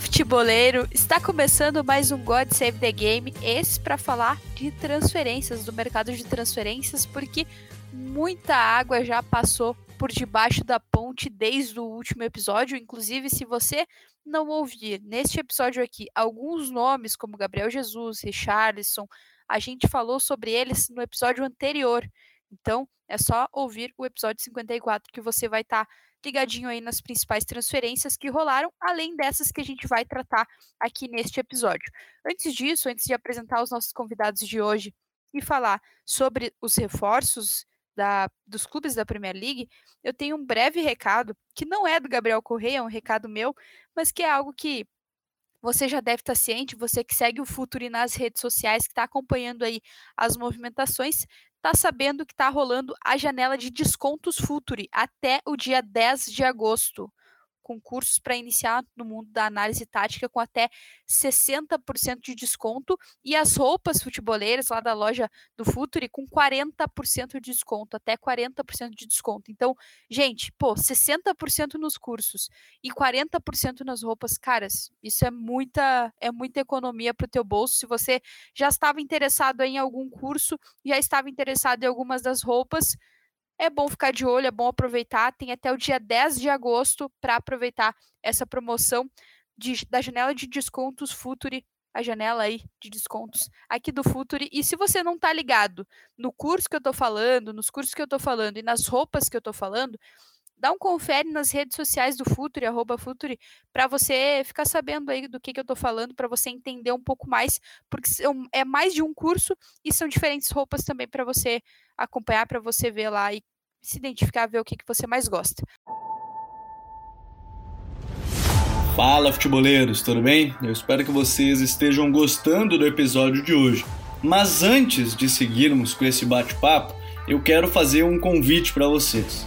futeboleiro! Está começando mais um God Save the Game, esse para falar de transferências, do mercado de transferências, porque muita água já passou por debaixo da ponte desde o último episódio. Inclusive, se você não ouvir neste episódio aqui alguns nomes, como Gabriel Jesus, Richarlison, a gente falou sobre eles no episódio anterior. Então, é só ouvir o episódio 54 que você vai estar. Tá ligadinho aí nas principais transferências que rolaram, além dessas que a gente vai tratar aqui neste episódio. Antes disso, antes de apresentar os nossos convidados de hoje e falar sobre os reforços da, dos clubes da Premier League, eu tenho um breve recado, que não é do Gabriel Correia, é um recado meu, mas que é algo que você já deve estar ciente, você que segue o Futuri nas redes sociais, que está acompanhando aí as movimentações, está sabendo que está rolando a janela de descontos Futuri até o dia 10 de agosto com cursos para iniciar no mundo da análise tática com até 60% de desconto e as roupas futeboleiras lá da loja do Futuri com 40% de desconto, até 40% de desconto. Então, gente, pô, 60% nos cursos e 40% nas roupas, caras, isso é muita é muita economia para o teu bolso. Se você já estava interessado em algum curso, já estava interessado em algumas das roupas, é bom ficar de olho, é bom aproveitar. Tem até o dia 10 de agosto para aproveitar essa promoção de, da janela de descontos Futuri, a janela aí de descontos aqui do Futuri. E se você não está ligado no curso que eu estou falando, nos cursos que eu estou falando e nas roupas que eu estou falando, dá um confere nas redes sociais do Futuri, arroba Futuri, para você ficar sabendo aí do que, que eu estou falando, para você entender um pouco mais, porque são, é mais de um curso e são diferentes roupas também para você acompanhar, para você ver lá e se identificar, ver o que, que você mais gosta. Fala, futeboleiros, tudo bem? Eu espero que vocês estejam gostando do episódio de hoje. Mas antes de seguirmos com esse bate-papo, eu quero fazer um convite para vocês.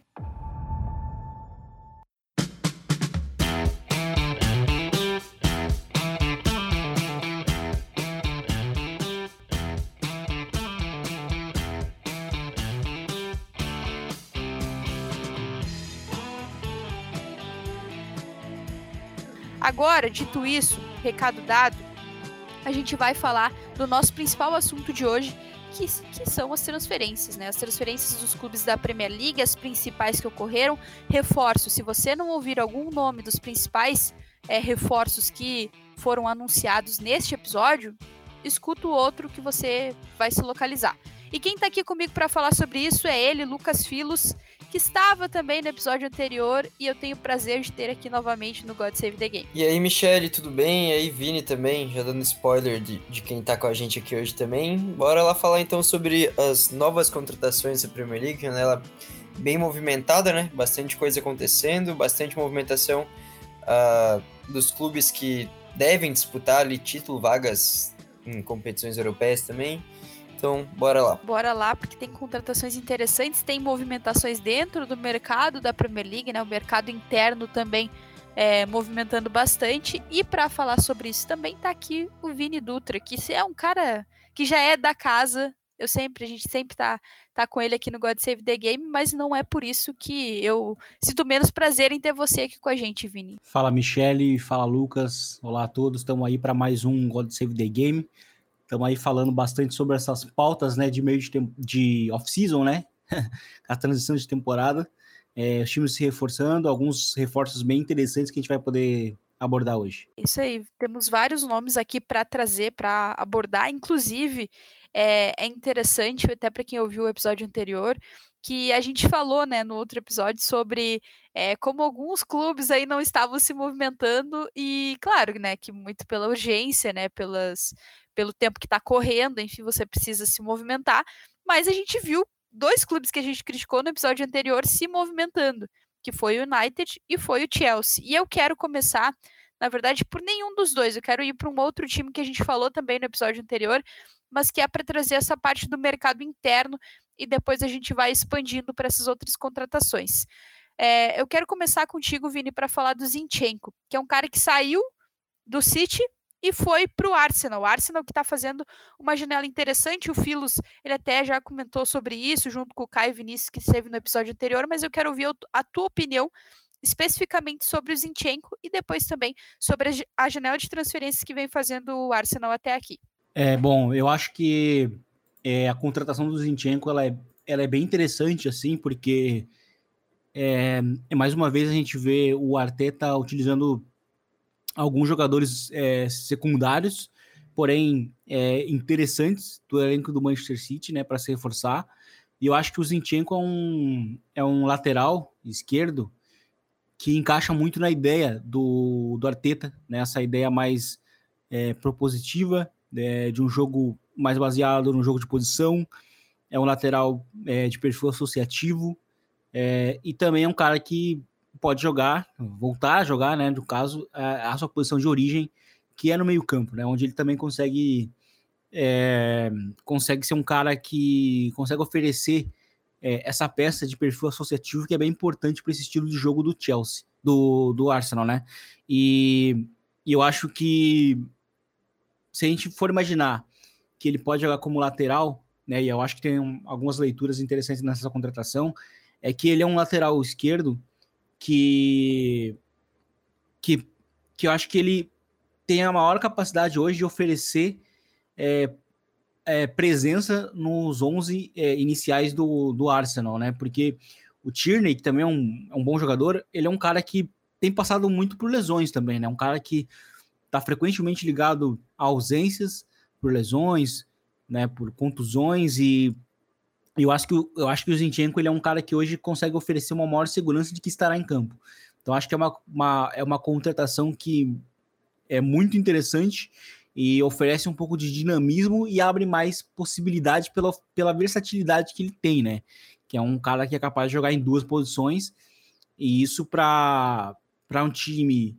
Agora, dito isso, recado dado, a gente vai falar do nosso principal assunto de hoje, que, que, são as transferências, né? As transferências dos clubes da Premier League, as principais que ocorreram. Reforço, se você não ouvir algum nome dos principais é, reforços que foram anunciados neste episódio, escuta o outro que você vai se localizar. E quem está aqui comigo para falar sobre isso é ele, Lucas Filos, que estava também no episódio anterior e eu tenho o prazer de ter aqui novamente no God Save the Game. E aí, Michele, tudo bem? E aí, Vini também, já dando spoiler de, de quem tá com a gente aqui hoje também. Bora lá falar então sobre as novas contratações da Premier League, janela bem movimentada, né? Bastante coisa acontecendo, bastante movimentação uh, dos clubes que devem disputar ali título, vagas em competições europeias também. Então, bora lá. Bora lá, porque tem contratações interessantes, tem movimentações dentro do mercado da Premier League, né? O mercado interno também é, movimentando bastante. E para falar sobre isso também tá aqui o Vini Dutra, que é um cara que já é da casa. Eu sempre, a gente sempre tá, tá com ele aqui no God Save the Game, mas não é por isso que eu sinto menos prazer em ter você aqui com a gente, Vini. Fala, Michele, fala, Lucas. Olá a todos, estamos aí para mais um God Save the Game. Estamos aí falando bastante sobre essas pautas, né, de meio de, de off-season, né, a transição de temporada, é, os times se reforçando, alguns reforços bem interessantes que a gente vai poder abordar hoje. Isso aí, temos vários nomes aqui para trazer, para abordar, inclusive é, é interessante, até para quem ouviu o episódio anterior, que a gente falou, né, no outro episódio sobre é, como alguns clubes aí não estavam se movimentando e, claro, né, que muito pela urgência, né, pelas, pelo tempo que está correndo, enfim, você precisa se movimentar, mas a gente viu dois clubes que a gente criticou no episódio anterior se movimentando, que foi o United e foi o Chelsea. E eu quero começar, na verdade, por nenhum dos dois. Eu quero ir para um outro time que a gente falou também no episódio anterior, mas que é para trazer essa parte do mercado interno e depois a gente vai expandindo para essas outras contratações. É, eu quero começar contigo, Vini, para falar do Zinchenko, que é um cara que saiu do City e foi para o Arsenal. O Arsenal que está fazendo uma janela interessante. O Filos, ele até já comentou sobre isso, junto com o Caio Vinícius, que esteve no episódio anterior, mas eu quero ouvir a tua opinião especificamente sobre o Zinchenko e depois também sobre a janela de transferências que vem fazendo o Arsenal até aqui. É, bom, eu acho que é, a contratação do Zinchenko ela é, ela é bem interessante, assim, porque é, é, mais uma vez a gente vê o Arteta utilizando alguns jogadores é, secundários, porém é, interessantes do elenco do Manchester City, né, para se reforçar. E eu acho que o Zinchenko é um, é um lateral esquerdo que encaixa muito na ideia do, do Arteta, né, essa ideia mais é, propositiva, é, de um jogo mais baseado no jogo de posição, é um lateral é, de perfil associativo, é, e também é um cara que pode jogar, voltar a jogar, né, no caso, a, a sua posição de origem, que é no meio campo, né, onde ele também consegue é, consegue ser um cara que consegue oferecer é, essa peça de perfil associativo que é bem importante para esse estilo de jogo do Chelsea, do, do Arsenal, né? E, e eu acho que se a gente for imaginar que ele pode jogar como lateral, né? E eu acho que tem um, algumas leituras interessantes nessa contratação, é que ele é um lateral esquerdo que que, que eu acho que ele tem a maior capacidade hoje de oferecer é, é, presença nos 11 é, iniciais do, do Arsenal, né? Porque o Tierney, que também é um, é um bom jogador, ele é um cara que tem passado muito por lesões também, né? Um cara que está frequentemente ligado a ausências por lesões, né, por contusões e eu acho que eu acho que o Zinchenko ele é um cara que hoje consegue oferecer uma maior segurança de que estará em campo. Então acho que é uma, uma é uma contratação que é muito interessante e oferece um pouco de dinamismo e abre mais possibilidade pela, pela versatilidade que ele tem, né? Que é um cara que é capaz de jogar em duas posições e isso para um time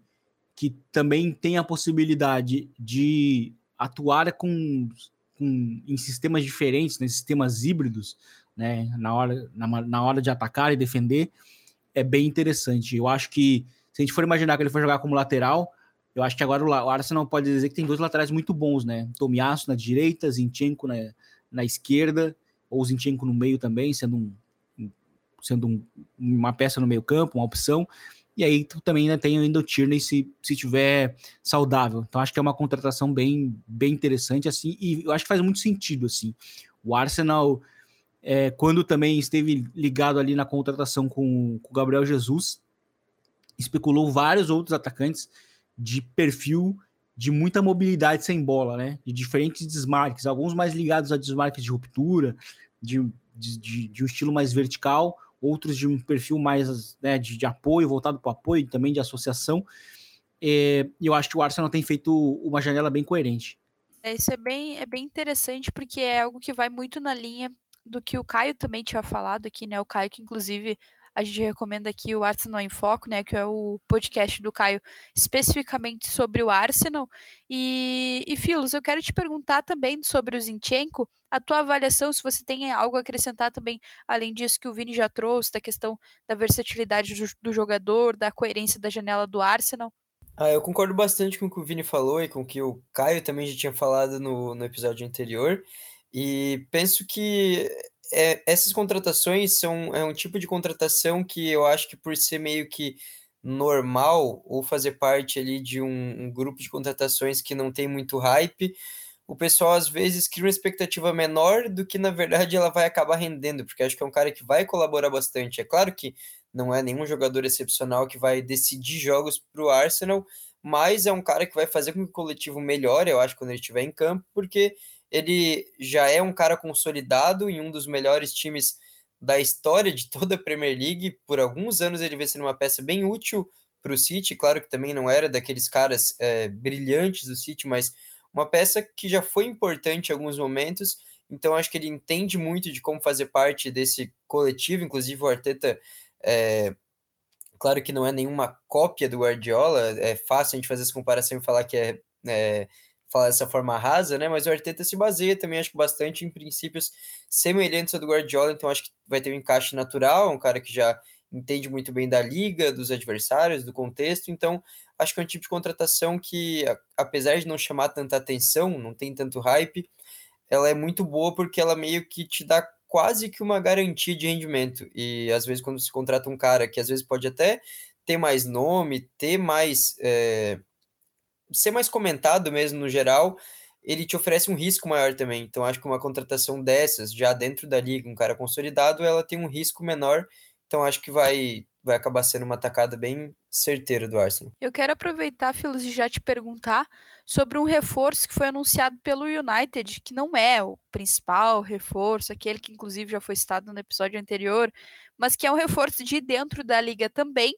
que também tem a possibilidade de atuar com, com em sistemas diferentes, né, sistemas híbridos, né, na hora, na, na hora de atacar e defender, é bem interessante. Eu acho que se a gente for imaginar que ele for jogar como lateral, eu acho que agora o Arsenal pode dizer que tem dois laterais muito bons, né? Tomiasso na direita, Zinchenko na, na esquerda, ou Zinchenko no meio também, sendo, um, sendo um, uma peça no meio campo, uma opção. E aí tu também ainda tem ainda o Tierney se, se tiver saudável. Então acho que é uma contratação bem, bem interessante assim e eu acho que faz muito sentido assim. O Arsenal é, quando também esteve ligado ali na contratação com, com o Gabriel Jesus, especulou vários outros atacantes de perfil de muita mobilidade sem bola, né? De diferentes desmarques, alguns mais ligados a desmarques de ruptura, de, de, de, um estilo mais vertical, outros de um perfil mais né, de, de, apoio, voltado para o apoio, também de associação. É, e eu acho que o Arsenal tem feito uma janela bem coerente. É, isso é bem, é bem interessante, porque é algo que vai muito na linha do que o Caio também tinha falado aqui, né? O Caio, que inclusive a gente recomenda aqui o Arsenal em Foco, né, que é o podcast do Caio especificamente sobre o Arsenal. E, e Filos, eu quero te perguntar também sobre o Zinchenko, a tua avaliação, se você tem algo a acrescentar também, além disso que o Vini já trouxe, da questão da versatilidade do, do jogador, da coerência da janela do Arsenal. Ah, eu concordo bastante com o que o Vini falou e com o que o Caio também já tinha falado no, no episódio anterior. E penso que é, essas contratações são é um tipo de contratação que eu acho que por ser meio que normal ou fazer parte ali de um, um grupo de contratações que não tem muito hype, o pessoal às vezes cria uma expectativa menor do que na verdade ela vai acabar rendendo, porque acho que é um cara que vai colaborar bastante. É claro que não é nenhum jogador excepcional que vai decidir jogos para o Arsenal, mas é um cara que vai fazer com que o coletivo melhore, eu acho, quando ele estiver em campo, porque ele já é um cara consolidado em um dos melhores times da história de toda a Premier League. Por alguns anos ele vem sendo uma peça bem útil para o City. Claro que também não era daqueles caras é, brilhantes do City, mas uma peça que já foi importante em alguns momentos. Então acho que ele entende muito de como fazer parte desse coletivo. Inclusive o Arteta, é, claro que não é nenhuma cópia do Guardiola. É fácil a gente fazer essa comparação e falar que é, é falar dessa forma rasa, né? Mas o Arteta se baseia também, acho que bastante em princípios semelhantes ao do Guardiola, então acho que vai ter um encaixe natural, um cara que já entende muito bem da liga, dos adversários, do contexto, então acho que é um tipo de contratação que, apesar de não chamar tanta atenção, não tem tanto hype, ela é muito boa porque ela meio que te dá quase que uma garantia de rendimento. E às vezes, quando se contrata um cara que às vezes pode até ter mais nome, ter mais. É ser mais comentado mesmo no geral, ele te oferece um risco maior também. Então, acho que uma contratação dessas, já dentro da liga, um cara consolidado, ela tem um risco menor. Então, acho que vai, vai acabar sendo uma tacada bem certeira do Arsenal. Eu quero aproveitar, Filos, e já te perguntar sobre um reforço que foi anunciado pelo United, que não é o principal reforço, aquele que inclusive já foi citado no episódio anterior, mas que é um reforço de dentro da liga também,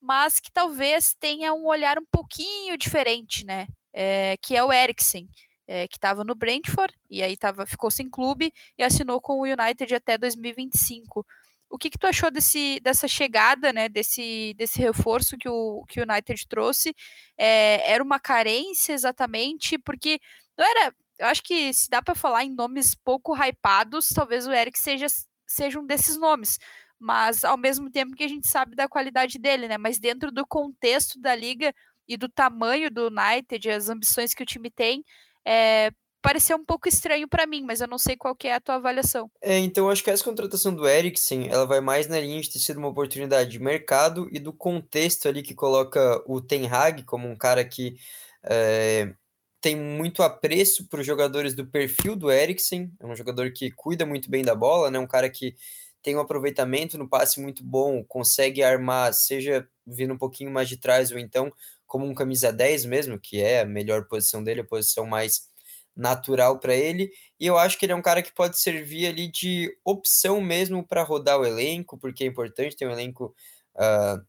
mas que talvez tenha um olhar um pouquinho diferente, né? É, que é o Eriksen, é, que estava no Brentford e aí tava, ficou sem clube e assinou com o United até 2025. O que, que tu achou desse, dessa chegada, né, desse, desse reforço que o, que o United trouxe? É, era uma carência exatamente, porque não era. Eu acho que se dá para falar em nomes pouco hypados, talvez o Eric seja, seja um desses nomes mas ao mesmo tempo que a gente sabe da qualidade dele, né? Mas dentro do contexto da liga e do tamanho do United, as ambições que o time tem, é, pareceu um pouco estranho para mim, mas eu não sei qual que é a tua avaliação. É, então acho que essa contratação do Eriksen, ela vai mais na linha de ter sido uma oportunidade de mercado e do contexto ali que coloca o Ten Hag como um cara que é, tem muito apreço para os jogadores do perfil do Eriksen, é um jogador que cuida muito bem da bola, né? Um cara que tem um aproveitamento no passe muito bom, consegue armar, seja vindo um pouquinho mais de trás ou então como um camisa 10 mesmo, que é a melhor posição dele, a posição mais natural para ele. E eu acho que ele é um cara que pode servir ali de opção mesmo para rodar o elenco, porque é importante ter um elenco uh,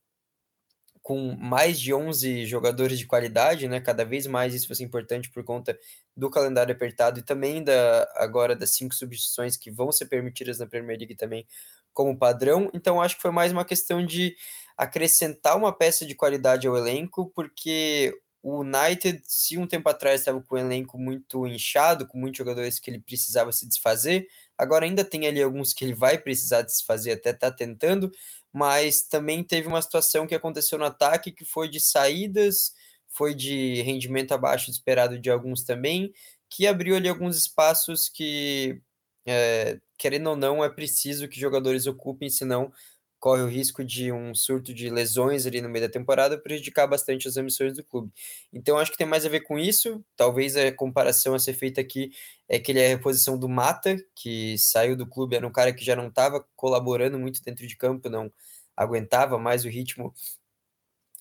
com mais de 11 jogadores de qualidade, né? Cada vez mais isso vai ser importante por conta do calendário apertado e também da agora das cinco substituições que vão ser permitidas na Premier League também como padrão. Então acho que foi mais uma questão de acrescentar uma peça de qualidade ao elenco, porque o United, se um tempo atrás estava com um elenco muito inchado, com muitos jogadores que ele precisava se desfazer, agora ainda tem ali alguns que ele vai precisar desfazer, até tá tentando, mas também teve uma situação que aconteceu no ataque que foi de saídas, foi de rendimento abaixo do esperado de alguns também, que abriu ali alguns espaços que, é, querendo ou não, é preciso que jogadores ocupem, senão corre o risco de um surto de lesões ali no meio da temporada prejudicar bastante as ambições do clube. Então acho que tem mais a ver com isso. Talvez a comparação a ser feita aqui é que ele é a reposição do Mata, que saiu do clube, era um cara que já não estava colaborando muito dentro de campo, não aguentava mais o ritmo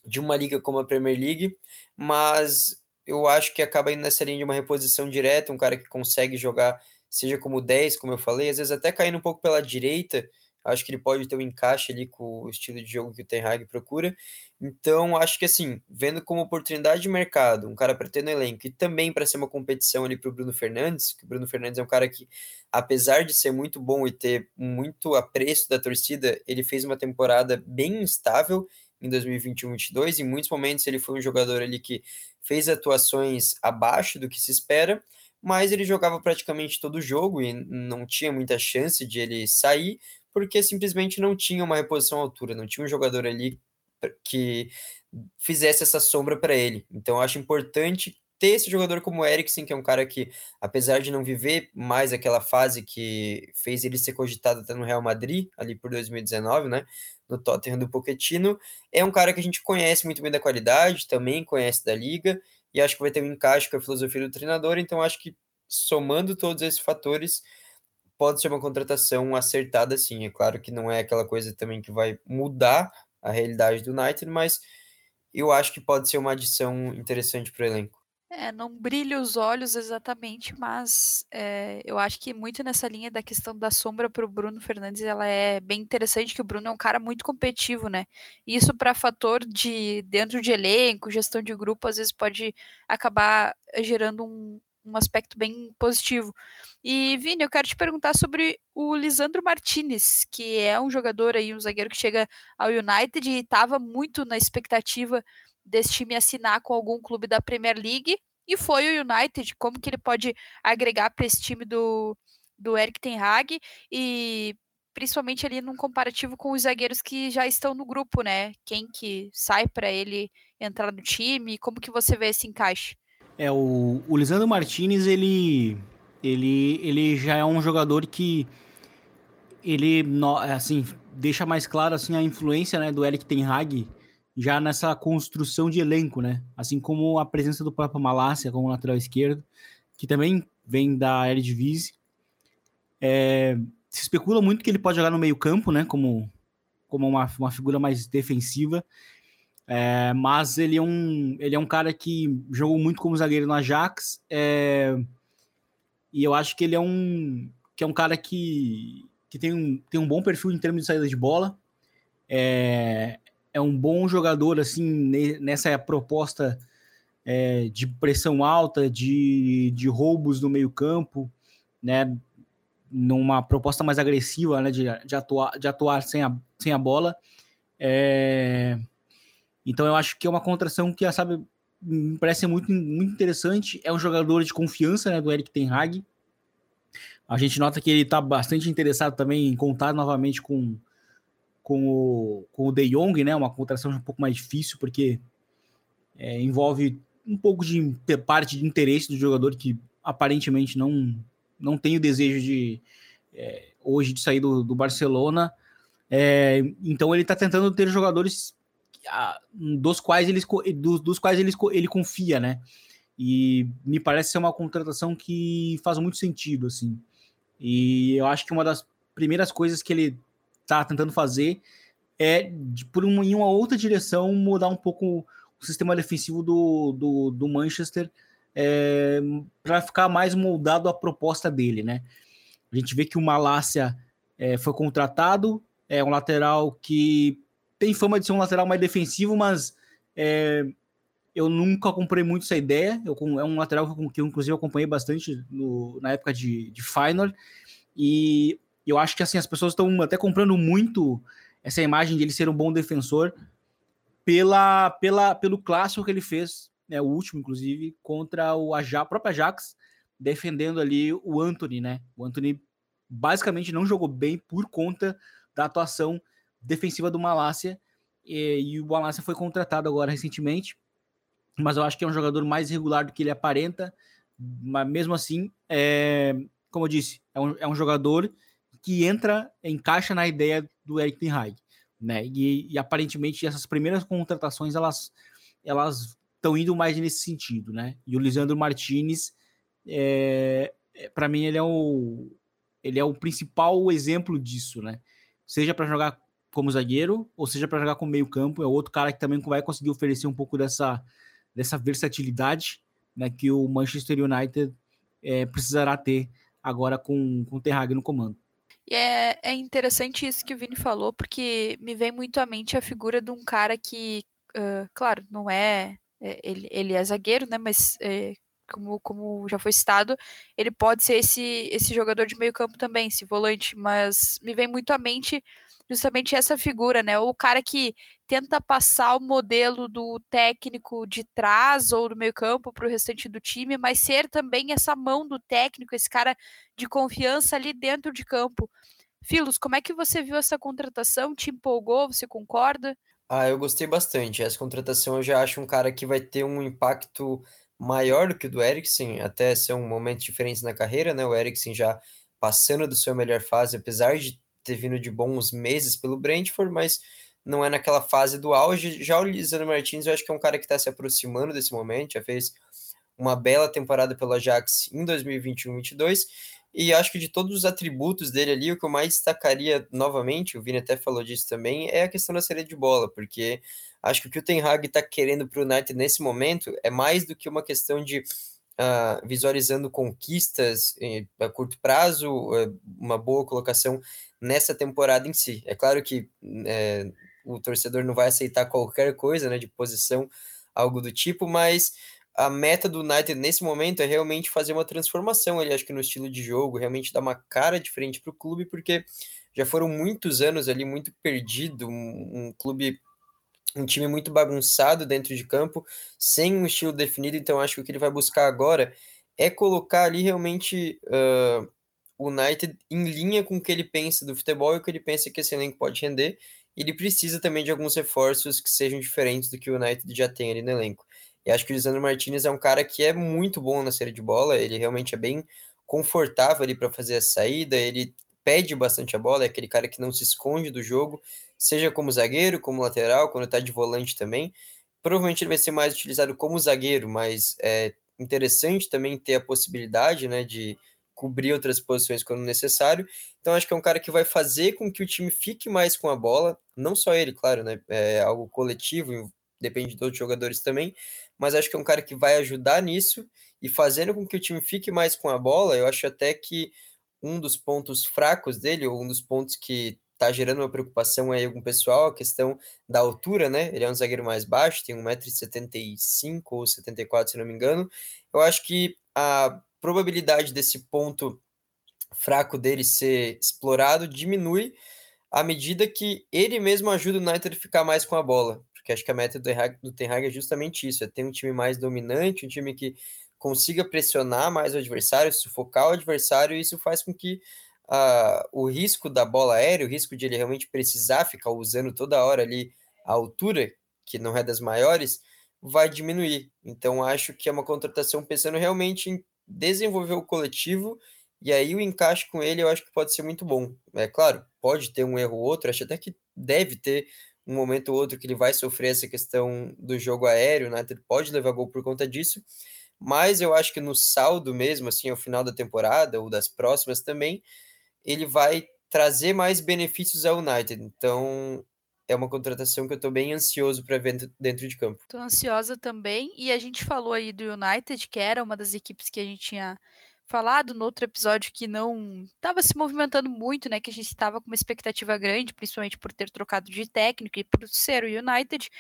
de uma liga como a Premier League, mas eu acho que acaba indo nessa linha de uma reposição direta, um cara que consegue jogar, seja como 10, como eu falei, às vezes até caindo um pouco pela direita, Acho que ele pode ter um encaixe ali com o estilo de jogo que o Ten Hag procura. Então, acho que assim, vendo como oportunidade de mercado, um cara para ter no elenco e também para ser uma competição ali para o Bruno Fernandes, que o Bruno Fernandes é um cara que, apesar de ser muito bom e ter muito apreço da torcida, ele fez uma temporada bem instável em 2021-22. Em muitos momentos ele foi um jogador ali que fez atuações abaixo do que se espera, mas ele jogava praticamente todo o jogo e não tinha muita chance de ele sair porque simplesmente não tinha uma reposição à altura, não tinha um jogador ali que fizesse essa sombra para ele. Então acho importante ter esse jogador como o Eriksen, que é um cara que, apesar de não viver mais aquela fase que fez ele ser cogitado até no Real Madrid, ali por 2019, né, no Tottenham do Pochettino, é um cara que a gente conhece muito bem da qualidade, também conhece da liga, e acho que vai ter um encaixe com a filosofia do treinador, então acho que somando todos esses fatores, pode ser uma contratação acertada, sim. É claro que não é aquela coisa também que vai mudar a realidade do United, mas eu acho que pode ser uma adição interessante para o elenco. É, não brilha os olhos exatamente, mas é, eu acho que muito nessa linha da questão da sombra para o Bruno Fernandes, ela é bem interessante, que o Bruno é um cara muito competitivo, né? Isso para fator de dentro de elenco, gestão de grupo, às vezes pode acabar gerando um, um aspecto bem positivo. E, Vini, eu quero te perguntar sobre o Lisandro Martinez, que é um jogador aí, um zagueiro que chega ao United e estava muito na expectativa desse time assinar com algum clube da Premier League e foi o United, como que ele pode agregar para esse time do, do Eric Ten Hag e principalmente ali num comparativo com os zagueiros que já estão no grupo, né? Quem que sai para ele entrar no time, como que você vê esse encaixe? É, o, o Lisandro Martinez, ele, ele, ele já é um jogador que ele, assim, deixa mais claro, assim, a influência, né, do Eric Ten Hag já nessa construção de elenco, né? Assim como a presença do próprio Malásia como lateral esquerdo, que também vem da Eredivisie. É, se especula muito que ele pode jogar no meio campo, né? Como, como uma, uma figura mais defensiva. É, mas ele é, um, ele é um cara que jogou muito como zagueiro no Ajax. É, e eu acho que ele é um, que é um cara que, que tem, um, tem um bom perfil em termos de saída de bola. É, é um bom jogador assim nessa proposta é, de pressão alta, de, de roubos no meio campo, né? Numa proposta mais agressiva, né? De, de, atuar, de atuar sem a, sem a bola. É... Então eu acho que é uma contração que, sabe, me parece muito, muito interessante. É um jogador de confiança, né? Do Eric Ten Hag. A gente nota que ele está bastante interessado também em contar novamente com com o, com o De Jong, né? Uma contratação um pouco mais difícil, porque é, envolve um pouco de parte de interesse do jogador que aparentemente não, não tem o desejo de é, hoje de sair do, do Barcelona. É, então ele está tentando ter jogadores dos quais ele, dos, dos quais ele, ele confia, né? E me parece ser uma contratação que faz muito sentido, assim. E eu acho que uma das primeiras coisas que ele está tentando fazer é, por uma, em uma outra direção, mudar um pouco o sistema defensivo do, do, do Manchester é, para ficar mais moldado à proposta dele, né? A gente vê que o Malásia é, foi contratado, é um lateral que tem fama de ser um lateral mais defensivo, mas é, eu nunca comprei muito essa ideia. Eu, é um lateral que, que eu, inclusive, acompanhei bastante no, na época de, de Final. E eu acho que assim as pessoas estão até comprando muito essa imagem de ele ser um bom defensor pela, pela pelo clássico que ele fez, né, o último inclusive, contra o Ajax, próprio Ajax, defendendo ali o Anthony, né? O Anthony basicamente não jogou bem por conta da atuação defensiva do Malásia. E, e o Malásia foi contratado agora recentemente, mas eu acho que é um jogador mais regular do que ele aparenta. Mas mesmo assim, é, como eu disse, é um, é um jogador que entra, encaixa na ideia do Eric Ten Hag, né? E, e aparentemente essas primeiras contratações elas elas estão indo mais nesse sentido, né? E o Lisandro Martinez, é, é para mim ele é o ele é o principal exemplo disso, né? Seja para jogar como zagueiro ou seja para jogar como meio campo, é outro cara que também vai conseguir oferecer um pouco dessa dessa versatilidade, né? Que o Manchester United é, precisará ter agora com, com o Ten no comando. E é, é interessante isso que o Vini falou, porque me vem muito à mente a figura de um cara que, uh, claro, não é, é. ele, ele é zagueiro, né? Mas é, como, como já foi citado, ele pode ser esse, esse jogador de meio campo também, esse volante, mas me vem muito à mente justamente essa figura, né? O cara que tenta passar o modelo do técnico de trás ou do meio campo para o restante do time, mas ser também essa mão do técnico, esse cara de confiança ali dentro de campo. Filos, como é que você viu essa contratação? Te empolgou? Você concorda? Ah, eu gostei bastante. Essa contratação eu já acho um cara que vai ter um impacto maior do que o do Eriksen, até ser um momento diferente na carreira, né? O Eriksen já passando do seu melhor fase, apesar de ter vindo de bons meses pelo Brentford, mas não é naquela fase do auge. Já o Lisandro Martins, eu acho que é um cara que está se aproximando desse momento, já fez uma bela temporada pelo Ajax em 2021-22, e acho que de todos os atributos dele ali, o que eu mais destacaria novamente, o Vini até falou disso também, é a questão da saída de bola, porque Acho que o que o Ten Hag está querendo para o United nesse momento é mais do que uma questão de uh, visualizando conquistas eh, a curto prazo, uh, uma boa colocação nessa temporada em si. É claro que eh, o torcedor não vai aceitar qualquer coisa, né, de posição, algo do tipo, mas a meta do United nesse momento é realmente fazer uma transformação acho que no estilo de jogo, realmente dar uma cara diferente para o clube, porque já foram muitos anos ali muito perdido, um, um clube um time muito bagunçado dentro de campo, sem um estilo definido, então acho que o que ele vai buscar agora é colocar ali realmente uh, o United em linha com o que ele pensa do futebol e o que ele pensa que esse elenco pode render. Ele precisa também de alguns reforços que sejam diferentes do que o United já tem ali no elenco. E acho que o Lisandro Martinez é um cara que é muito bom na série de bola, ele realmente é bem confortável ali para fazer a saída, ele pede bastante a bola, é aquele cara que não se esconde do jogo, seja como zagueiro, como lateral, quando está de volante também. Provavelmente ele vai ser mais utilizado como zagueiro, mas é interessante também ter a possibilidade né, de cobrir outras posições quando necessário. Então acho que é um cara que vai fazer com que o time fique mais com a bola, não só ele, claro, né? É algo coletivo, depende de outros jogadores também, mas acho que é um cara que vai ajudar nisso e fazendo com que o time fique mais com a bola. Eu acho até que um dos pontos fracos dele, ou um dos pontos que tá gerando uma preocupação aí com o pessoal, a questão da altura, né? Ele é um zagueiro mais baixo, tem 1,75m ou 74 se não me engano. Eu acho que a probabilidade desse ponto fraco dele ser explorado diminui à medida que ele mesmo ajuda o United a ficar mais com a bola. Porque acho que a meta do Ten Hag é justamente isso, é ter um time mais dominante, um time que consiga pressionar mais o adversário, sufocar o adversário, e isso faz com que o risco da bola aérea, o risco de ele realmente precisar ficar usando toda hora ali a altura, que não é das maiores, vai diminuir. Então, acho que é uma contratação pensando realmente em desenvolver o coletivo, e aí o encaixe com ele eu acho que pode ser muito bom. É claro, pode ter um erro ou outro, acho até que deve ter um momento ou outro que ele vai sofrer essa questão do jogo aéreo, né? Ele pode levar gol por conta disso, mas eu acho que no saldo mesmo, assim, ao final da temporada ou das próximas também, ele vai trazer mais benefícios ao United. Então, é uma contratação que eu estou bem ansioso para ver dentro de campo. Estou ansiosa também. E a gente falou aí do United, que era uma das equipes que a gente tinha falado no outro episódio que não estava se movimentando muito, né? Que a gente estava com uma expectativa grande, principalmente por ter trocado de técnico e por ser o United.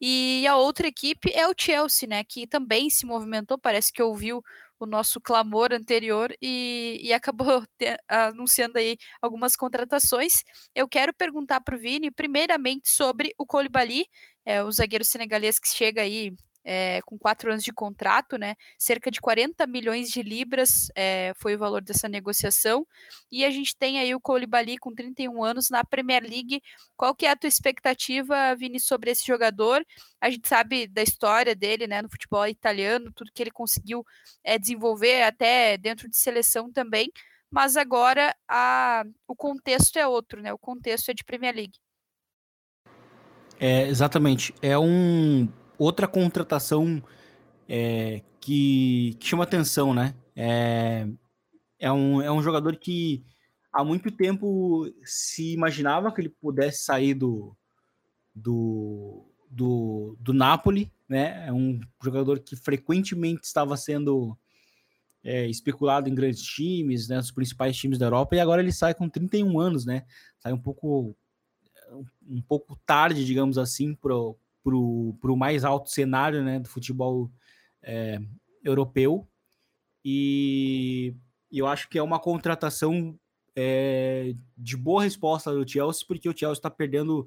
E a outra equipe é o Chelsea, né? Que também se movimentou, parece que ouviu o nosso clamor anterior e, e acabou te, anunciando aí algumas contratações. Eu quero perguntar para o Vini, primeiramente, sobre o Colibali, é, o zagueiro senegalês que chega aí é, com quatro anos de contrato, né? Cerca de 40 milhões de libras é, foi o valor dessa negociação. E a gente tem aí o Koulibaly com 31 anos na Premier League. Qual que é a tua expectativa, Vini, sobre esse jogador? A gente sabe da história dele, né, no futebol italiano, tudo que ele conseguiu é, desenvolver até dentro de seleção também. Mas agora a, o contexto é outro, né? O contexto é de Premier League. É, exatamente. É um outra contratação é, que, que, chama atenção, né? É, é, um, é um jogador que há muito tempo se imaginava que ele pudesse sair do, do, do, do Napoli, né? É um jogador que frequentemente estava sendo é, especulado em grandes times, né, os principais times da Europa, e agora ele sai com 31 anos, né? Sai um pouco um pouco tarde, digamos assim, para o mais alto cenário né, do futebol é, europeu. E eu acho que é uma contratação é, de boa resposta do Chelsea, porque o Chelsea está perdendo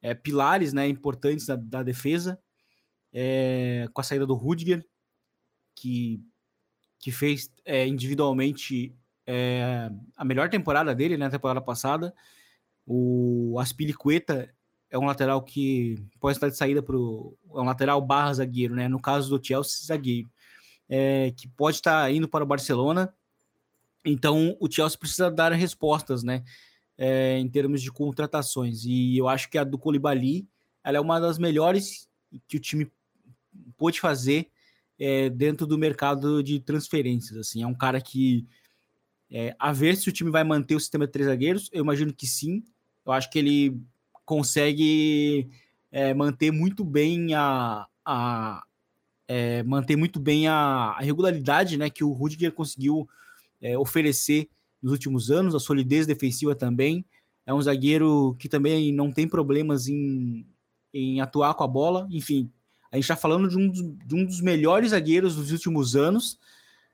é, pilares né, importantes da, da defesa, é, com a saída do Rudiger, que, que fez é, individualmente é, a melhor temporada dele na né, temporada passada. O Aspilicueta é um lateral que pode estar de saída para. É um lateral barra zagueiro, né? No caso do Chelsea, zagueiro. É, que pode estar indo para o Barcelona. Então o Chelsea precisa dar respostas, né? É, em termos de contratações. E eu acho que a do Colibali ela é uma das melhores que o time pôde fazer é, dentro do mercado de transferências. Assim, é um cara que é, a ver se o time vai manter o sistema de três zagueiros. Eu imagino que sim. Eu acho que ele consegue é, manter muito bem a, a é, manter muito bem a, a, regularidade né, que o Rudiger conseguiu é, oferecer nos últimos anos, a solidez defensiva também. É um zagueiro que também não tem problemas em, em atuar com a bola. Enfim, a gente está falando de um, de um, dos melhores zagueiros dos últimos anos,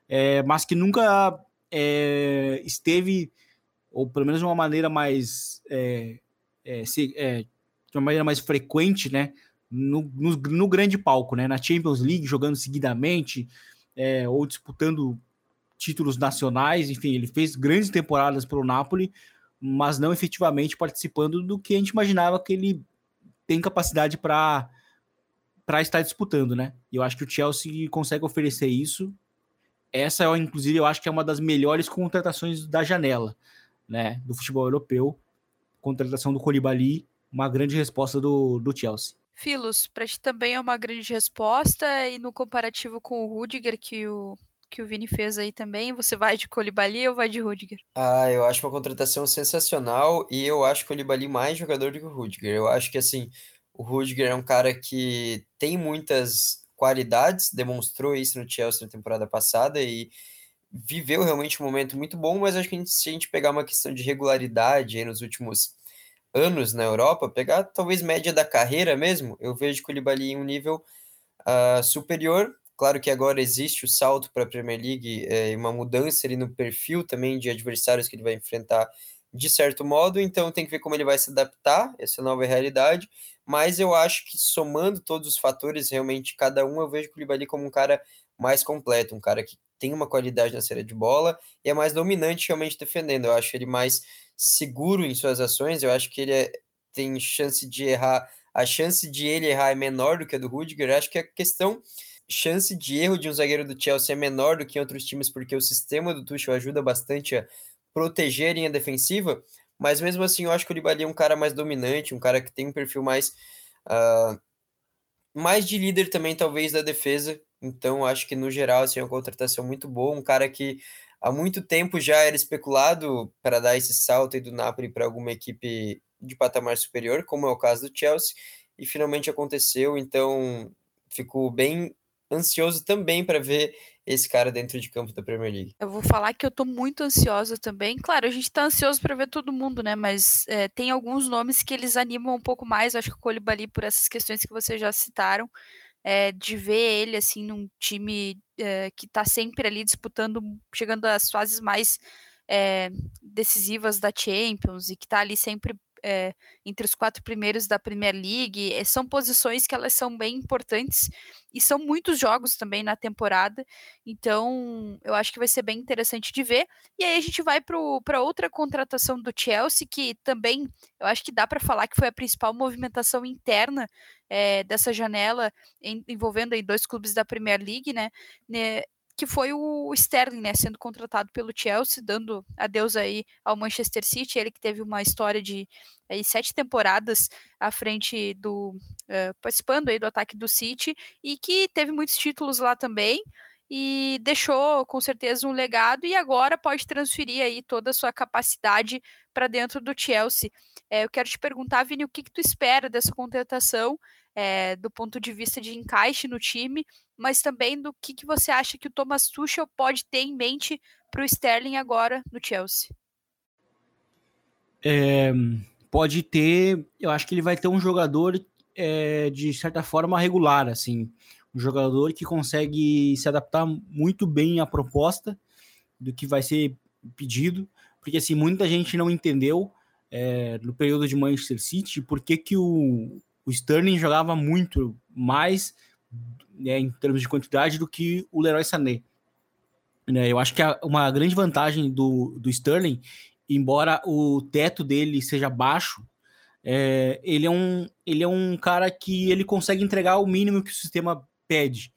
é, mas que nunca é, esteve, ou pelo menos de uma maneira mais. É, é se, é, de uma maneira mais frequente, né? No, no, no, grande palco, né? Na Champions League, jogando seguidamente, é, ou disputando títulos nacionais, enfim, ele fez grandes temporadas pelo Napoli, mas não efetivamente participando do que a gente imaginava que ele tem capacidade para para estar disputando, né? E eu acho que o Chelsea consegue oferecer isso. Essa, eu, inclusive, eu acho que é uma das melhores contratações da janela, né? Do futebol europeu. Contratação do Colibali, uma grande resposta do, do Chelsea. Filos, para ti também é uma grande resposta, e no comparativo com o Rudiger, que o, que o Vini fez aí também, você vai de Colibali ou vai de Rudiger? Ah, eu acho uma contratação sensacional, e eu acho o Colibali mais jogador do que o Rudiger. Eu acho que, assim, o Rudiger é um cara que tem muitas qualidades, demonstrou isso no Chelsea na temporada passada, e viveu realmente um momento muito bom, mas acho que a gente, se a gente pegar uma questão de regularidade aí nos últimos anos na Europa, pegar talvez média da carreira mesmo, eu vejo que o Koulibaly em um nível uh, superior. Claro que agora existe o salto para a Premier League é, uma mudança ali no perfil também de adversários que ele vai enfrentar de certo modo, então tem que ver como ele vai se adaptar a essa nova realidade, mas eu acho que somando todos os fatores, realmente cada um, eu vejo o Koulibaly como um cara mais completo, um cara que tem uma qualidade na série de bola e é mais dominante realmente defendendo. Eu acho ele mais seguro em suas ações. Eu acho que ele é, tem chance de errar. A chance de ele errar é menor do que a do Rudiger. Eu acho que a questão chance de erro de um zagueiro do Chelsea é menor do que em outros times, porque o sistema do Tuchel ajuda bastante a proteger a linha defensiva, mas mesmo assim eu acho que o Libali é um cara mais dominante, um cara que tem um perfil mais uh, mais de líder também, talvez, da defesa, então acho que no geral assim, é uma contratação muito boa, um cara que há muito tempo já era especulado para dar esse salto aí do Napoli para alguma equipe de patamar superior, como é o caso do Chelsea, e finalmente aconteceu, então fico bem ansioso também para ver esse cara dentro de campo da Premier League. Eu vou falar que eu tô muito ansiosa também. Claro, a gente tá ansioso para ver todo mundo, né? Mas é, tem alguns nomes que eles animam um pouco mais. Acho que o Colibali, por essas questões que vocês já citaram, é, de ver ele assim num time é, que está sempre ali disputando, chegando às fases mais é, decisivas da Champions e que está ali sempre é, entre os quatro primeiros da Premier League. É, são posições que elas são bem importantes e são muitos jogos também na temporada. Então, eu acho que vai ser bem interessante de ver. E aí a gente vai para outra contratação do Chelsea, que também eu acho que dá para falar que foi a principal movimentação interna é, dessa janela em, envolvendo aí dois clubes da Premier League, né? né que foi o Sterling, né, sendo contratado pelo Chelsea, dando adeus aí ao Manchester City, ele que teve uma história de aí, sete temporadas à frente do, uh, participando aí do ataque do City, e que teve muitos títulos lá também, e deixou com certeza um legado, e agora pode transferir aí toda a sua capacidade para dentro do Chelsea. É, eu quero te perguntar, Vini, o que, que tu espera dessa contratação, é, do ponto de vista de encaixe no time, mas também do que, que você acha que o Thomas Tuchel pode ter em mente para o Sterling agora no Chelsea. É, pode ter, eu acho que ele vai ter um jogador é, de certa forma regular, assim, um jogador que consegue se adaptar muito bem à proposta do que vai ser pedido, porque assim muita gente não entendeu é, no período de Manchester City por que, que o, o Sterling jogava muito mais né, em termos de quantidade do que o Leroy Sané. Né, eu acho que uma grande vantagem do, do Sterling, embora o teto dele seja baixo, é, ele, é um, ele é um cara que ele consegue entregar o mínimo que o sistema pede.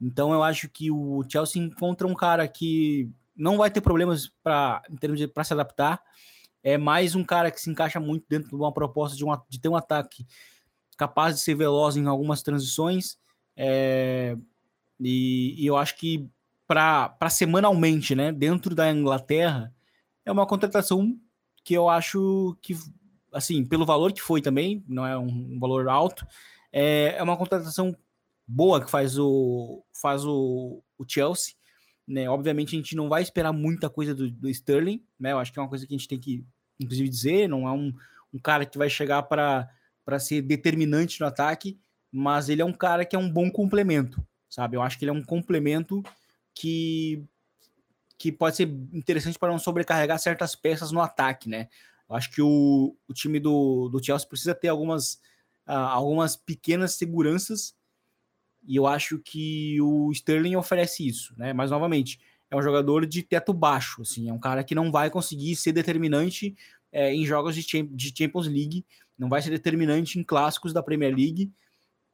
Então eu acho que o Chelsea encontra um cara que não vai ter problemas para em termos de para se adaptar. É mais um cara que se encaixa muito dentro de uma proposta de, uma, de ter um ataque capaz de ser veloz em algumas transições. É, e, e, eu acho que para semanalmente, né, dentro da Inglaterra, é uma contratação que eu acho que assim, pelo valor que foi também, não é um valor alto, é, é uma contratação boa que faz o, faz o, o Chelsea. Né? Obviamente a gente não vai esperar muita coisa do, do Sterling, né? Eu acho que é uma coisa que a gente tem que, inclusive, dizer, não é um, um cara que vai chegar para ser determinante no ataque, mas ele é um cara que é um bom complemento, sabe? Eu acho que ele é um complemento que, que pode ser interessante para não sobrecarregar certas peças no ataque, né? Eu acho que o, o time do, do Chelsea precisa ter algumas, uh, algumas pequenas seguranças e eu acho que o Sterling oferece isso, né? Mas novamente, é um jogador de teto baixo, assim, é um cara que não vai conseguir ser determinante é, em jogos de, de, Champions League, não vai ser determinante em clássicos da Premier League,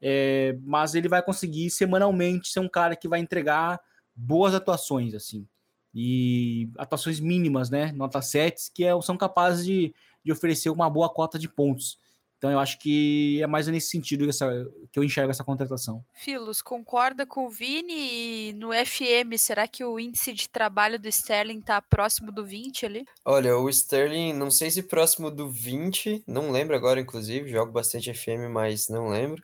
é, mas ele vai conseguir semanalmente ser um cara que vai entregar boas atuações, assim, e atuações mínimas, né? Nota 7, que é, são capazes de, de oferecer uma boa cota de pontos. Então eu acho que é mais nesse sentido que, essa, que eu enxergo essa contratação. Filos, concorda com o Vini e no FM, será que o índice de trabalho do Sterling está próximo do 20 ali? Olha, o Sterling, não sei se próximo do 20, não lembro agora, inclusive, jogo bastante FM, mas não lembro.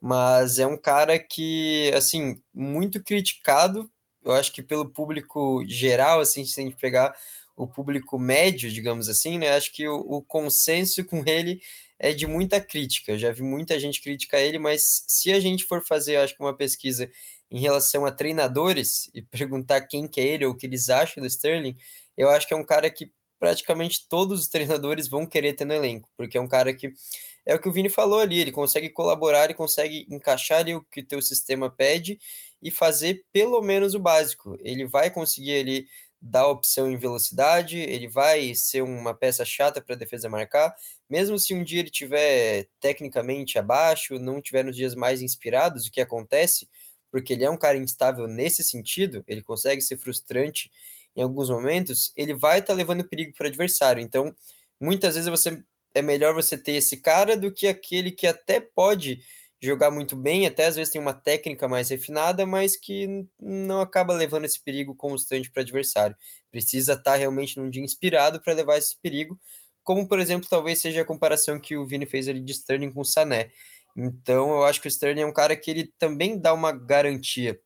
Mas é um cara que, assim, muito criticado, eu acho que pelo público geral, assim, se a gente pegar o público médio, digamos assim, né? Acho que o, o consenso com ele é de muita crítica. Eu já vi muita gente criticar ele, mas se a gente for fazer, acho que uma pesquisa em relação a treinadores e perguntar quem que é ele ou o que eles acham do Sterling, eu acho que é um cara que praticamente todos os treinadores vão querer ter no elenco, porque é um cara que é o que o Vini falou ali, ele consegue colaborar, ele consegue encaixar ali o que o teu sistema pede e fazer pelo menos o básico. Ele vai conseguir ali dar opção em velocidade, ele vai ser uma peça chata para a defesa marcar, mesmo se um dia ele tiver tecnicamente abaixo, não tiver nos dias mais inspirados, o que acontece, porque ele é um cara instável nesse sentido, ele consegue ser frustrante em alguns momentos, ele vai estar tá levando perigo para o adversário. Então, muitas vezes você é melhor você ter esse cara do que aquele que até pode jogar muito bem, até às vezes tem uma técnica mais refinada, mas que não acaba levando esse perigo constante para o adversário. Precisa estar tá realmente num dia inspirado para levar esse perigo, como por exemplo, talvez seja a comparação que o Vini fez ali de Sterling com o Sané. Então, eu acho que o Sterling é um cara que ele também dá uma garantia.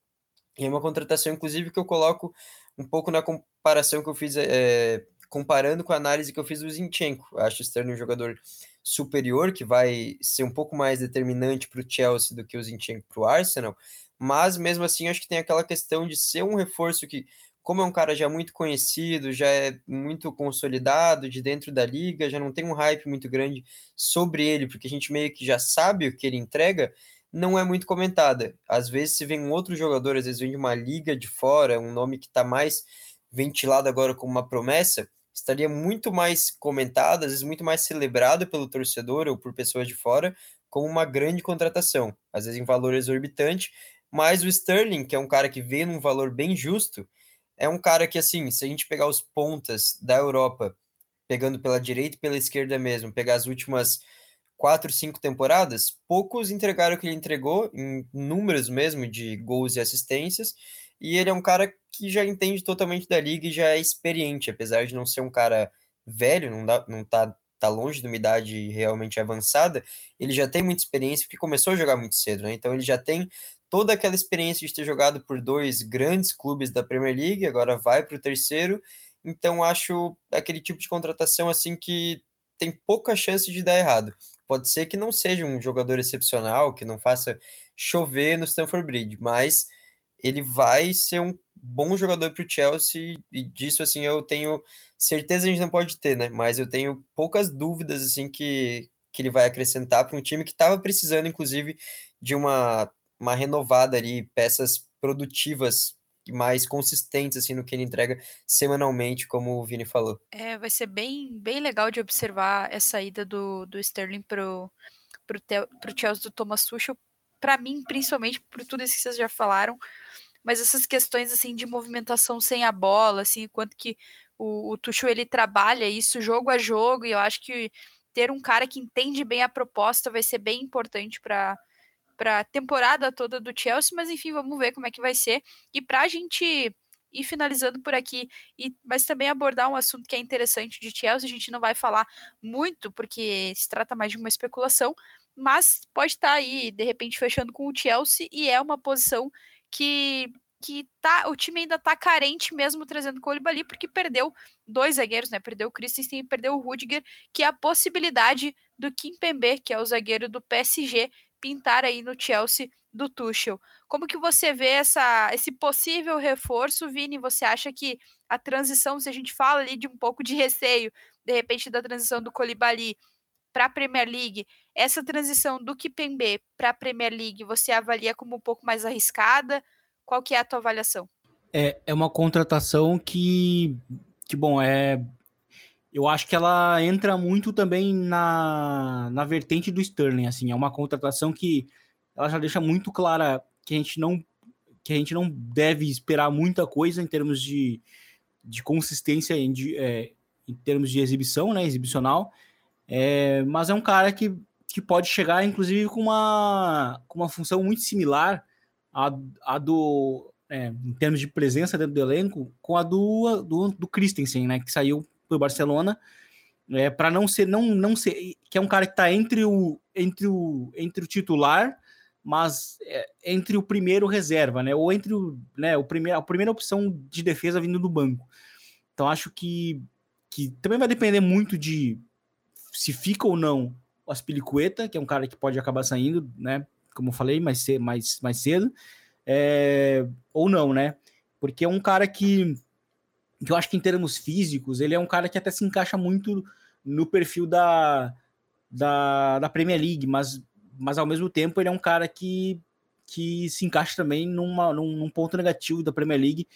E é uma contratação, inclusive, que eu coloco um pouco na comparação que eu fiz, é, comparando com a análise que eu fiz do Zinchenko. Acho o Sterling um jogador superior, que vai ser um pouco mais determinante para o Chelsea do que o Zinchenko para o Arsenal, mas mesmo assim acho que tem aquela questão de ser um reforço que, como é um cara já muito conhecido, já é muito consolidado de dentro da liga, já não tem um hype muito grande sobre ele, porque a gente meio que já sabe o que ele entrega, não é muito comentada. Às vezes se vem um outro jogador, às vezes vem de uma liga de fora, um nome que está mais ventilado agora como uma promessa, estaria muito mais comentado, às vezes muito mais celebrado pelo torcedor ou por pessoas de fora, como uma grande contratação, às vezes em valor exorbitante, mas o Sterling, que é um cara que vê num valor bem justo, é um cara que, assim, se a gente pegar os pontas da Europa, pegando pela direita e pela esquerda mesmo, pegar as últimas quatro, cinco temporadas, poucos entregaram o que ele entregou, em números mesmo de gols e assistências, e ele é um cara que já entende totalmente da liga e já é experiente, apesar de não ser um cara velho, não, dá, não tá, tá longe de uma idade realmente avançada, ele já tem muita experiência porque começou a jogar muito cedo, né? Então ele já tem toda aquela experiência de ter jogado por dois grandes clubes da Premier League, agora vai para o terceiro. Então acho aquele tipo de contratação assim que tem pouca chance de dar errado. Pode ser que não seja um jogador excepcional, que não faça chover no Stamford Bridge, mas ele vai ser um bom jogador para o Chelsea e disso assim eu tenho certeza a gente não pode ter, né? Mas eu tenho poucas dúvidas assim que, que ele vai acrescentar para um time que estava precisando inclusive de uma, uma renovada ali, peças produtivas mais consistentes assim no que ele entrega semanalmente, como o Vini falou. É, vai ser bem, bem legal de observar essa ida do, do Sterling pro, pro, pro Chelsea do Thomas Tuchel. Para mim, principalmente por tudo isso que vocês já falaram, mas essas questões assim de movimentação sem a bola, assim, quanto que o, o Tuchel ele trabalha isso jogo a jogo, e eu acho que ter um cara que entende bem a proposta vai ser bem importante para para a temporada toda do Chelsea, mas enfim, vamos ver como é que vai ser. E para a gente E finalizando por aqui, e, mas também abordar um assunto que é interessante de Chelsea, a gente não vai falar muito, porque se trata mais de uma especulação, mas pode estar tá aí, de repente, fechando com o Chelsea, e é uma posição que que tá, o time ainda tá carente mesmo trazendo o Koulibaly, porque perdeu dois zagueiros, né? Perdeu o Christensen e perdeu o Rudiger, que é a possibilidade do Kimpembe, que é o zagueiro do PSG, pintar aí no Chelsea do Tuchel. Como que você vê essa, esse possível reforço, Vini? Você acha que a transição, se a gente fala ali de um pouco de receio, de repente da transição do Koulibaly para a Premier League, essa transição do Kipembe para a Premier League, você avalia como um pouco mais arriscada? Qual que é a tua avaliação? É, é uma contratação que, que, bom, é. Eu acho que ela entra muito também na, na vertente do Sterling, assim, é uma contratação que ela já deixa muito clara que a gente não que a gente não deve esperar muita coisa em termos de, de consistência em, de, é, em termos de exibição, né, exibicional, é, mas é um cara que, que pode chegar, inclusive, com uma, com uma função muito similar a, a do, é, em termos de presença dentro do elenco, com a do, do, do Christensen, né, que saiu para o Barcelona, é, para não ser, não, não ser, que é um cara que está entre o, entre, o, entre o titular, mas é, entre o primeiro reserva, né, ou entre o, né, o primeiro, a primeira opção de defesa vindo do banco. Então acho que, que também vai depender muito de se fica ou não o Aspilicueta, que é um cara que pode acabar saindo, né, como eu falei, mais, cedo, mais, mais cedo, é, ou não, né? Porque é um cara que, que eu acho que em termos físicos, ele é um cara que até se encaixa muito no perfil da, da, da Premier League, mas, mas ao mesmo tempo ele é um cara que, que se encaixa também numa, num, num ponto negativo da Premier League,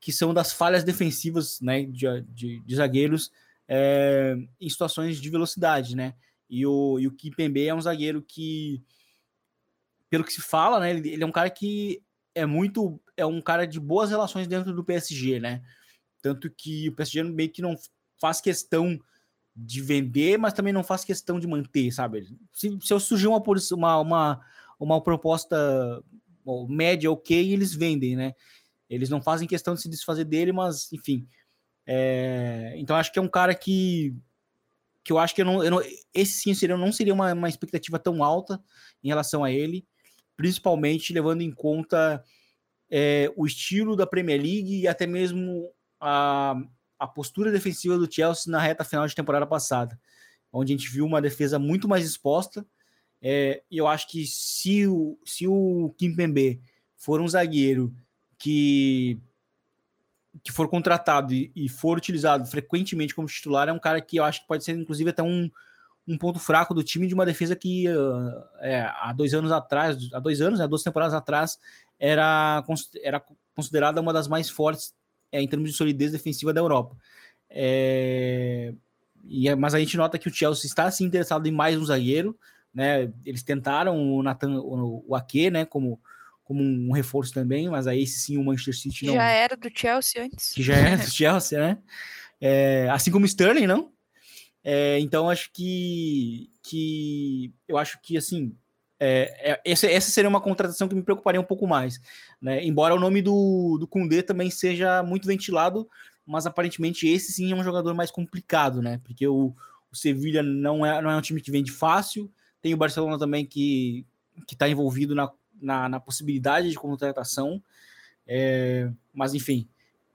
que são das falhas defensivas né, de, de, de zagueiros é, em situações de velocidade, né? E o, e o Kipembe é um zagueiro que pelo que se fala, né, ele, ele é um cara que é muito, é um cara de boas relações dentro do PSG, né? Tanto que o PSG meio que não faz questão de vender, mas também não faz questão de manter, sabe? Se, se eu surgir uma, uma, uma, uma proposta média ok, eles vendem, né? Eles não fazem questão de se desfazer dele, mas enfim. É, então acho que é um cara que que eu acho que eu não, eu não esse sim seria, não seria uma, uma expectativa tão alta em relação a ele principalmente levando em conta é, o estilo da Premier League e até mesmo a, a postura defensiva do Chelsea na reta final de temporada passada, onde a gente viu uma defesa muito mais exposta. É, eu acho que se o, se o Kimpembe for um zagueiro que, que for contratado e, e for utilizado frequentemente como titular, é um cara que eu acho que pode ser, inclusive, até um, um ponto fraco do time de uma defesa que uh, é, há dois anos atrás, há dois anos, né, duas temporadas atrás, era, era considerada uma das mais fortes é, em termos de solidez defensiva da Europa. É, e, é, mas a gente nota que o Chelsea está assim, interessado em mais um zagueiro, né? Eles tentaram o Nathan, o, o Ake, né, como, como um reforço também, mas aí sim o Manchester City não. Já era do Chelsea antes. Que já era do Chelsea, né? É, assim como o Sterling, não? É, então acho que, que eu acho que assim é, é, essa, essa seria uma contratação que me preocuparia um pouco mais, né? Embora o nome do, do Kundê também seja muito ventilado, mas aparentemente esse sim é um jogador mais complicado, né? Porque o, o Sevilha não é, não é um time que vende fácil, tem o Barcelona também que está envolvido na, na, na, possibilidade de contratação, é, mas enfim,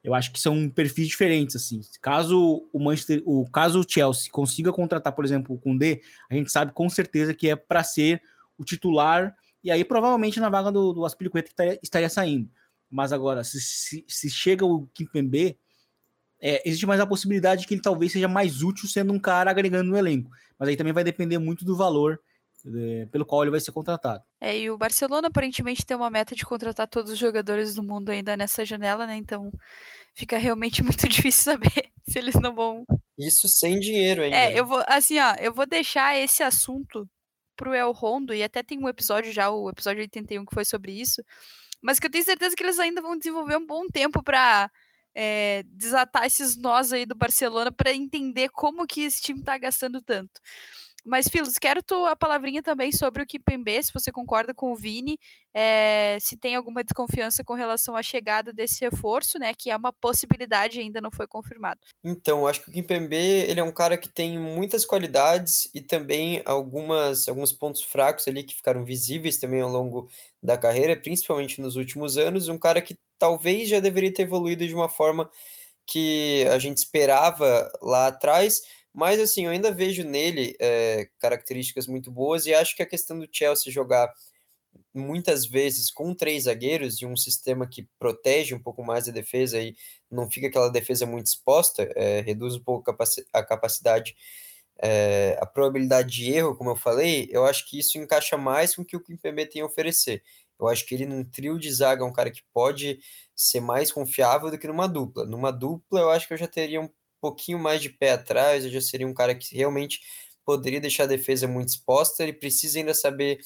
eu acho que são perfis diferentes, assim. Caso o Manchester, o caso o Chelsea consiga contratar, por exemplo, o Koundé, a gente sabe com certeza que é para ser o titular e aí provavelmente na vaga do, do Aspilicueta estaria, estaria saindo. Mas agora, se, se, se chega o Kimpembe, é, existe mais a possibilidade de que ele talvez seja mais útil sendo um cara agregando no elenco. Mas aí também vai depender muito do valor pelo qual ele vai ser contratado. É, e o Barcelona aparentemente tem uma meta de contratar todos os jogadores do mundo ainda nessa janela, né? Então fica realmente muito difícil saber se eles não vão. Isso sem dinheiro ainda. É, eu vou, assim, ó, eu vou deixar esse assunto pro El Rondo, e até tem um episódio já, o episódio 81, que foi sobre isso, mas que eu tenho certeza que eles ainda vão desenvolver um bom tempo para é, desatar esses nós aí do Barcelona para entender como que esse time tá gastando tanto. Mas, Filos, quero tua palavrinha também sobre o Kimpembe, se você concorda com o Vini, é, se tem alguma desconfiança com relação à chegada desse reforço, né, que é uma possibilidade ainda não foi confirmado. Então, acho que o Kimpembe, ele é um cara que tem muitas qualidades e também algumas, alguns pontos fracos ali que ficaram visíveis também ao longo da carreira, principalmente nos últimos anos, um cara que talvez já deveria ter evoluído de uma forma que a gente esperava lá atrás, mas assim, eu ainda vejo nele é, características muito boas e acho que a questão do Chelsea jogar muitas vezes com três zagueiros e um sistema que protege um pouco mais a defesa e não fica aquela defesa muito exposta, é, reduz um pouco a capacidade, é, a probabilidade de erro, como eu falei, eu acho que isso encaixa mais com o que o Kimpembe tem a oferecer. Eu acho que ele num trio de zaga é um cara que pode ser mais confiável do que numa dupla. Numa dupla, eu acho que eu já teria um pouquinho mais de pé atrás, eu já seria um cara que realmente poderia deixar a defesa muito exposta, ele precisa ainda saber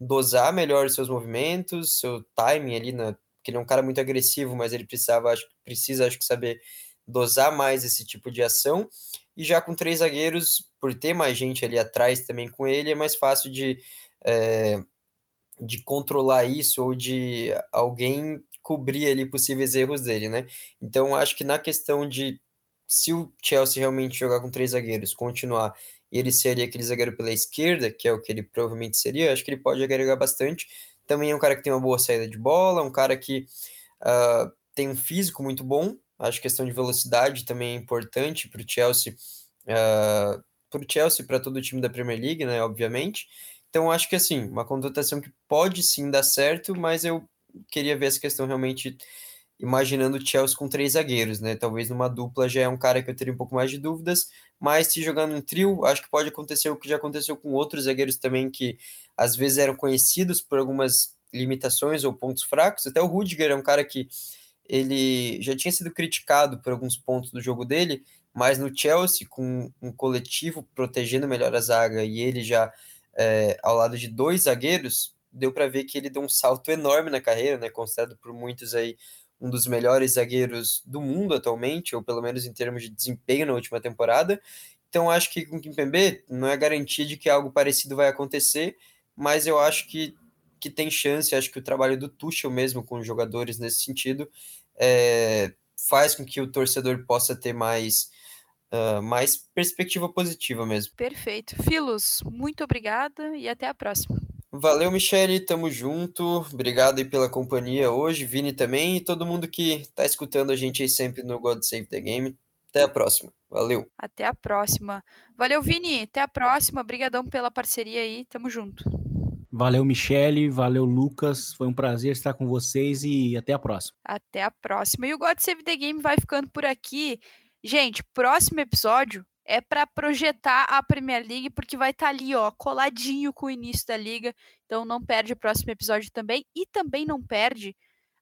dosar melhor os seus movimentos, seu timing ali, na, porque ele é um cara muito agressivo, mas ele precisava, acho, precisa, acho que, saber dosar mais esse tipo de ação, e já com três zagueiros, por ter mais gente ali atrás também com ele, é mais fácil de, é, de controlar isso, ou de alguém cobrir ali possíveis erros dele, né? Então, acho que na questão de se o Chelsea realmente jogar com três zagueiros, continuar, e ele seria aquele zagueiro pela esquerda, que é o que ele provavelmente seria, acho que ele pode agregar bastante. Também é um cara que tem uma boa saída de bola, um cara que uh, tem um físico muito bom. Acho que questão de velocidade também é importante para o Chelsea, uh, para o Chelsea, para todo o time da Premier League, né? Obviamente. Então acho que assim, uma contratação que pode sim dar certo, mas eu queria ver essa questão realmente imaginando o Chelsea com três zagueiros, né? Talvez numa dupla já é um cara que eu teria um pouco mais de dúvidas, mas se jogando um trio, acho que pode acontecer o que já aconteceu com outros zagueiros também, que às vezes eram conhecidos por algumas limitações ou pontos fracos. Até o Rudiger é um cara que ele já tinha sido criticado por alguns pontos do jogo dele, mas no Chelsea, com um coletivo protegendo melhor a zaga e ele já é, ao lado de dois zagueiros, deu para ver que ele deu um salto enorme na carreira, né? Considerado por muitos aí um dos melhores zagueiros do mundo atualmente, ou pelo menos em termos de desempenho na última temporada. Então acho que com o Kimpembe não é garantia de que algo parecido vai acontecer, mas eu acho que, que tem chance, acho que o trabalho do Tuchel mesmo com os jogadores nesse sentido é, faz com que o torcedor possa ter mais Uh, mais perspectiva positiva mesmo. Perfeito. Filos, muito obrigada e até a próxima. Valeu, Michele, tamo junto. Obrigado aí pela companhia hoje, Vini também e todo mundo que tá escutando a gente aí sempre no God Save the Game. Até a próxima. Valeu. Até a próxima. Valeu, Vini. Até a próxima. Obrigadão pela parceria aí. Tamo junto. Valeu, Michele. Valeu, Lucas. Foi um prazer estar com vocês e até a próxima. Até a próxima. E o God Save the Game vai ficando por aqui. Gente, próximo episódio é para projetar a Premier League, porque vai estar tá ali, ó, coladinho com o início da liga. Então não perde o próximo episódio também. E também não perde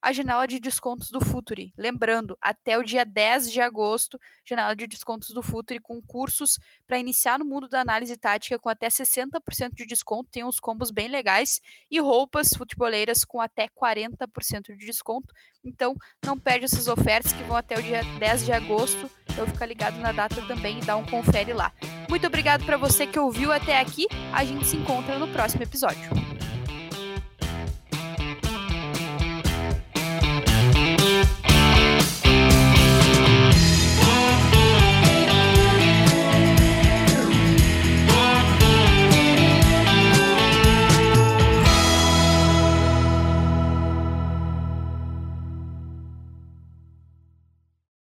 a janela de descontos do Futuri. Lembrando, até o dia 10 de agosto, janela de descontos do Futuri com cursos para iniciar no mundo da análise tática com até 60% de desconto, tem uns combos bem legais e roupas futeboleiras com até 40% de desconto. Então, não perde essas ofertas que vão até o dia 10 de agosto. Então, fica ligado na data também e dá um confere lá. Muito obrigado para você que ouviu até aqui. A gente se encontra no próximo episódio.